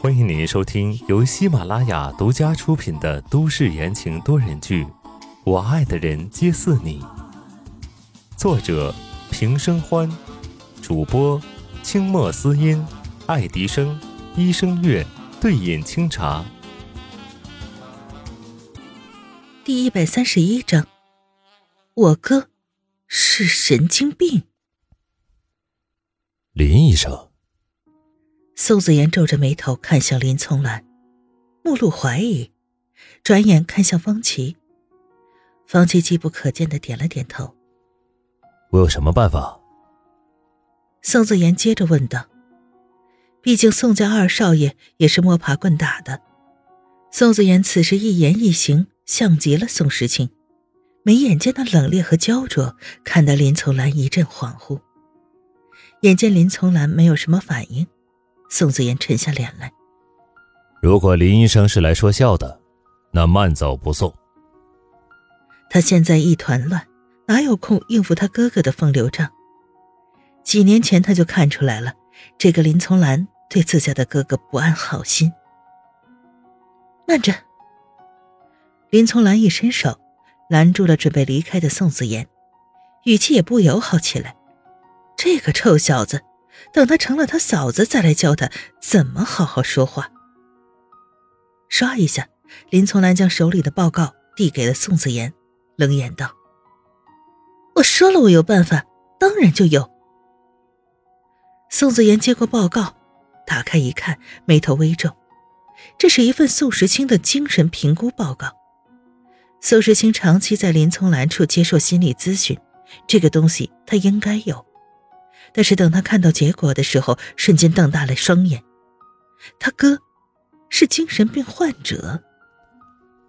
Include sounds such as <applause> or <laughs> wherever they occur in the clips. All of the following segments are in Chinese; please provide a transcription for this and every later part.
欢迎您收听由喜马拉雅独家出品的都市言情多人剧《我爱的人皆似你》，作者平生欢，主播清墨思音、爱迪生、医生月、对饮清茶。第一百三十一章，我哥是神经病。林医生。宋子妍皱着眉头看向林从兰，目露怀疑，转眼看向方琦。方琦机不可见的点了点头。我有什么办法？宋子妍接着问道。毕竟宋家二少爷也是摸爬滚打的，宋子妍此时一言一行像极了宋时清，眉眼间的冷冽和焦灼，看得林从兰一阵恍惚。眼见林从兰没有什么反应。宋子言沉下脸来。如果林医生是来说笑的，那慢走不送。他现在一团乱，哪有空应付他哥哥的风流账？几年前他就看出来了，这个林从兰对自家的哥哥不安好心。慢着！林从兰一伸手，拦住了准备离开的宋子言，语气也不友好起来。这个臭小子！等他成了他嫂子，再来教他怎么好好说话。唰一下，林从兰将手里的报告递给了宋子妍，冷眼道：“我说了，我有办法，当然就有。”宋子妍接过报告，打开一看，眉头微皱。这是一份宋时清的精神评估报告。宋时清长期在林从兰处接受心理咨询，这个东西他应该有。但是等他看到结果的时候，瞬间瞪大了双眼。他哥是精神病患者，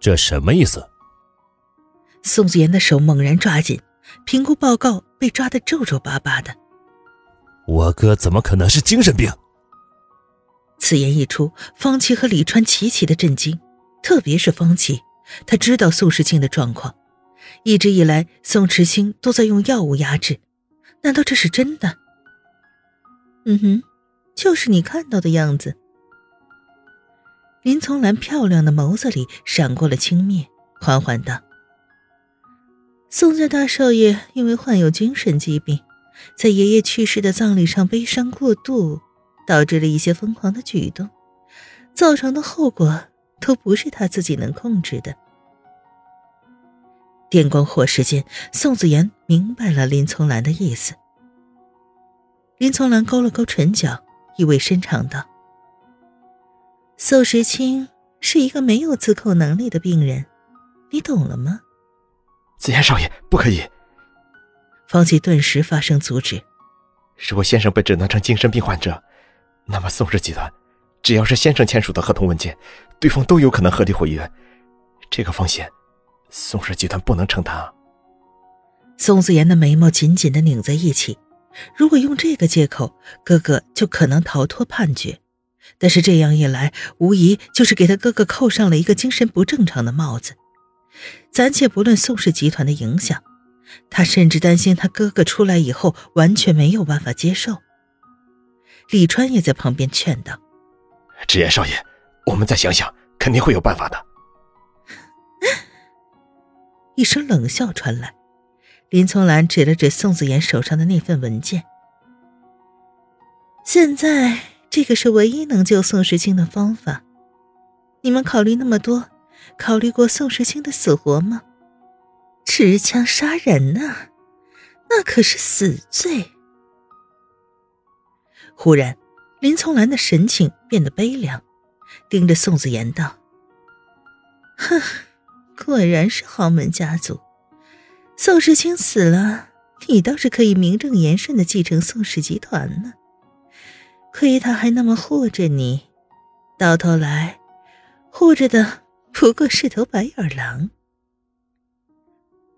这什么意思？宋子言的手猛然抓紧，评估报告被抓得皱皱巴巴的。我哥怎么可能是精神病？此言一出，方琦和李川齐齐的震惊，特别是方琦，他知道宋时清的状况，一直以来宋时清都在用药物压制，难道这是真的？嗯哼，就是你看到的样子。林从兰漂亮的眸子里闪过了轻蔑，缓缓道：“宋家大少爷因为患有精神疾病，在爷爷去世的葬礼上悲伤过度，导致了一些疯狂的举动，造成的后果都不是他自己能控制的。”电光火石间，宋子言明白了林从兰的意思。林从兰勾了勾唇角，意味深长道：“宋时清是一个没有自控能力的病人，你懂了吗？”子言少爷，不可以！方琦顿时发声阻止：“如果先生被诊断成精神病患者，那么宋氏集团只要是先生签署的合同文件，对方都有可能合理毁约。这个风险，宋氏集团不能承担。”宋子言的眉毛紧紧的拧在一起。如果用这个借口，哥哥就可能逃脱判决。但是这样一来，无疑就是给他哥哥扣上了一个精神不正常的帽子。暂且不论宋氏集团的影响，他甚至担心他哥哥出来以后完全没有办法接受。李川也在旁边劝道：“直言少爷，我们再想想，肯定会有办法的。<laughs> ”一声冷笑传来。林从兰指了指宋子言手上的那份文件。现在这个是唯一能救宋时清的方法。你们考虑那么多，考虑过宋时清的死活吗？持枪杀人呐，那可是死罪。忽然，林从兰的神情变得悲凉，盯着宋子言道：“哼，果然是豪门家族。”宋时清死了，你倒是可以名正言顺的继承宋氏集团呢。亏他还那么护着你，到头来，护着的不过是头白眼狼。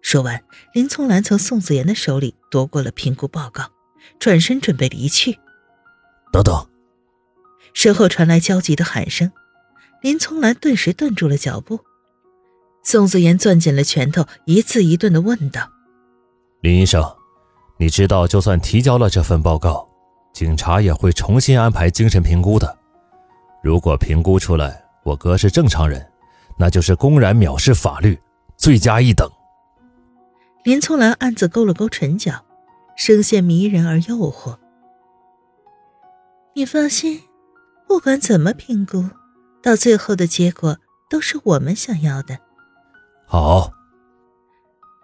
说完，林从兰从宋子妍的手里夺过了评估报告，转身准备离去。等等！身后传来焦急的喊声，林从兰顿时顿住了脚步。宋子妍攥紧了拳头，一字一顿的问道：“林医生，你知道，就算提交了这份报告，警察也会重新安排精神评估的。如果评估出来我哥是正常人，那就是公然藐视法律，罪加一等。林聪兰暗自勾了勾唇角，声线迷人而诱惑。你放心，不管怎么评估，到最后的结果都是我们想要的。好。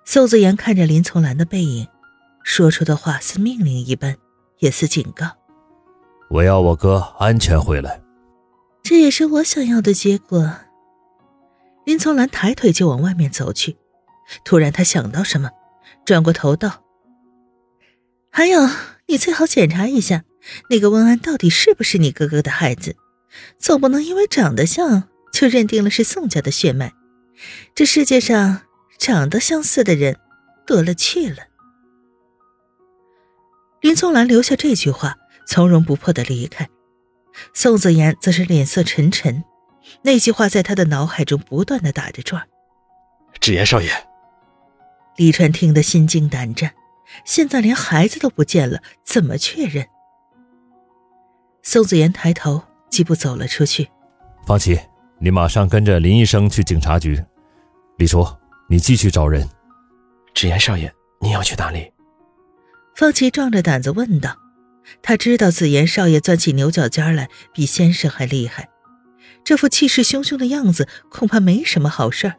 宋子言看着林从兰的背影，说出的话似命令一般，也似警告：“我要我哥安全回来。”这也是我想要的结果。林从兰抬腿就往外面走去，突然他想到什么，转过头道：“还有，你最好检查一下，那个温安到底是不是你哥哥的孩子，总不能因为长得像就认定了是宋家的血脉。这世界上……”长得相似的人多了去了。林宗兰留下这句话，从容不迫的离开。宋子言则是脸色沉沉，那句话在他的脑海中不断的打着转。芷言少爷，李川听得心惊胆战，现在连孩子都不见了，怎么确认？宋子言抬头，几步走了出去。方琦，你马上跟着林医生去警察局。李叔。你继续找人，芷言少爷，你要去哪里？方琦壮着胆子问道。他知道紫言少爷钻起牛角尖来比先生还厉害，这副气势汹汹的样子恐怕没什么好事儿。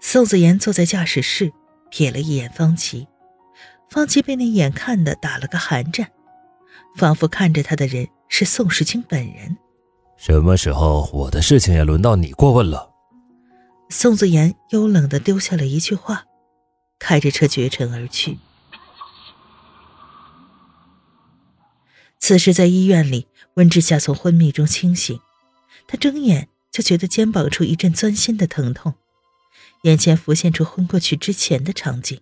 宋子言坐在驾驶室，瞥了一眼方琦，方琦被那眼看的打了个寒战，仿佛看着他的人是宋时清本人。什么时候我的事情也轮到你过问了？宋子言幽冷的丢下了一句话，开着车绝尘而去。此时在医院里，温之夏从昏迷中清醒，他睁眼就觉得肩膀处一阵钻心的疼痛，眼前浮现出昏过去之前的场景。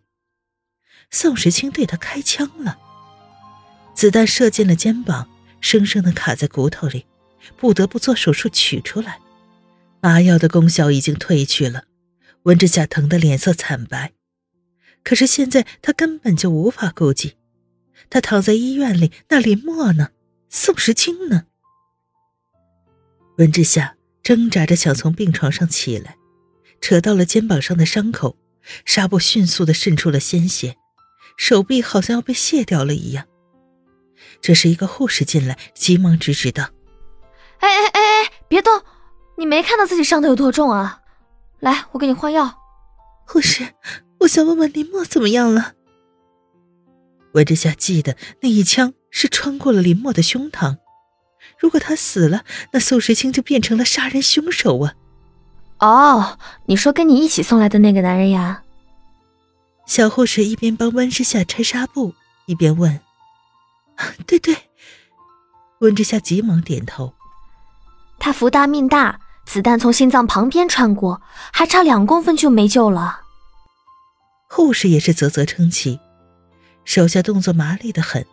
宋时清对他开枪了，子弹射进了肩膀，生生的卡在骨头里，不得不做手术取出来。麻药的功效已经褪去了，温之夏疼得脸色惨白。可是现在他根本就无法顾及，他躺在医院里，那林墨呢？宋时清呢？温之夏挣扎着想从病床上起来，扯到了肩膀上的伤口，纱布迅速的渗出了鲜血，手臂好像要被卸掉了一样。这时，一个护士进来，急忙制止道：“哎哎哎哎，别动！”你没看到自己伤的有多重啊？来，我给你换药。护士，我想问问林墨怎么样了。温之夏记得那一枪是穿过了林墨的胸膛，如果他死了，那宋时清就变成了杀人凶手啊！哦，你说跟你一起送来的那个男人呀？小护士一边帮温之夏拆纱布，一边问：“对 <laughs> 对。”温之夏急忙点头。他福大命大。子弹从心脏旁边穿过，还差两公分就没救了。护士也是啧啧称奇，手下动作麻利的很，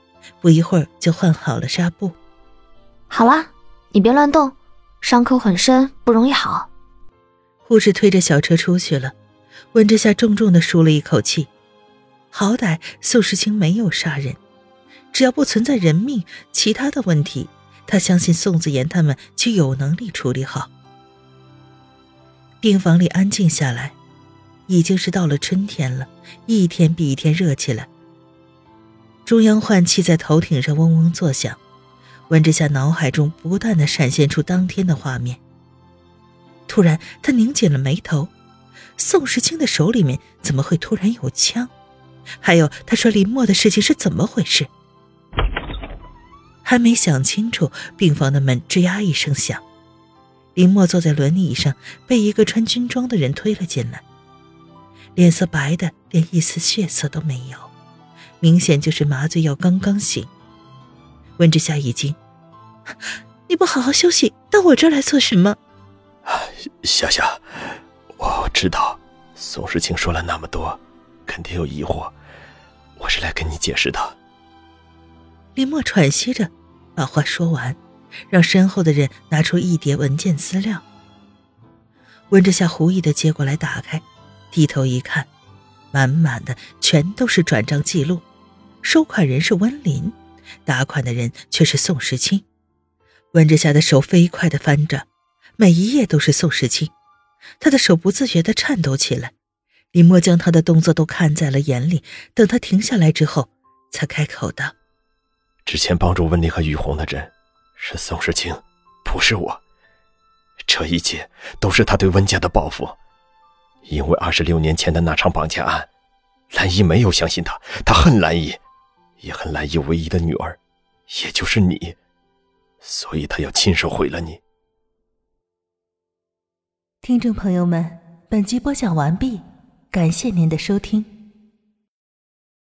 不一会儿就换好了纱布。好了，你别乱动，伤口很深，不容易好。护士推着小车出去了，温之夏重重的舒了一口气，好歹宋时清没有杀人，只要不存在人命，其他的问题，他相信宋子言他们就有能力处理好。病房里安静下来，已经是到了春天了，一天比一天热起来。中央换气在头顶上嗡嗡作响，温之夏脑海中不断的闪现出当天的画面。突然，他拧紧了眉头，宋时清的手里面怎么会突然有枪？还有，他说林墨的事情是怎么回事？还没想清楚，病房的门吱呀一声响。林墨坐在轮椅上，被一个穿军装的人推了进来，脸色白的连一丝血色都没有，明显就是麻醉药刚刚醒。温之夏一惊：“你不好好休息，到我这儿来做什么？”夏夏，我知道宋时清说了那么多，肯定有疑惑，我是来跟你解释的。林墨喘息着，把话说完。让身后的人拿出一叠文件资料。温之夏狐疑的接过来，打开，低头一看，满满的全都是转账记录，收款人是温林，打款的人却是宋时清。温之夏的手飞快的翻着，每一页都是宋时清，他的手不自觉的颤抖起来。林墨将他的动作都看在了眼里，等他停下来之后，才开口道：“之前帮助温丽和雨虹的人是宋时清，不是我。这一切都是他对温家的报复。因为二十六年前的那场绑架案，兰姨没有相信他，他恨兰姨，也恨兰姨唯一的女儿，也就是你，所以他要亲手毁了你。”听众朋友们，本集播讲完毕。感谢您的收听。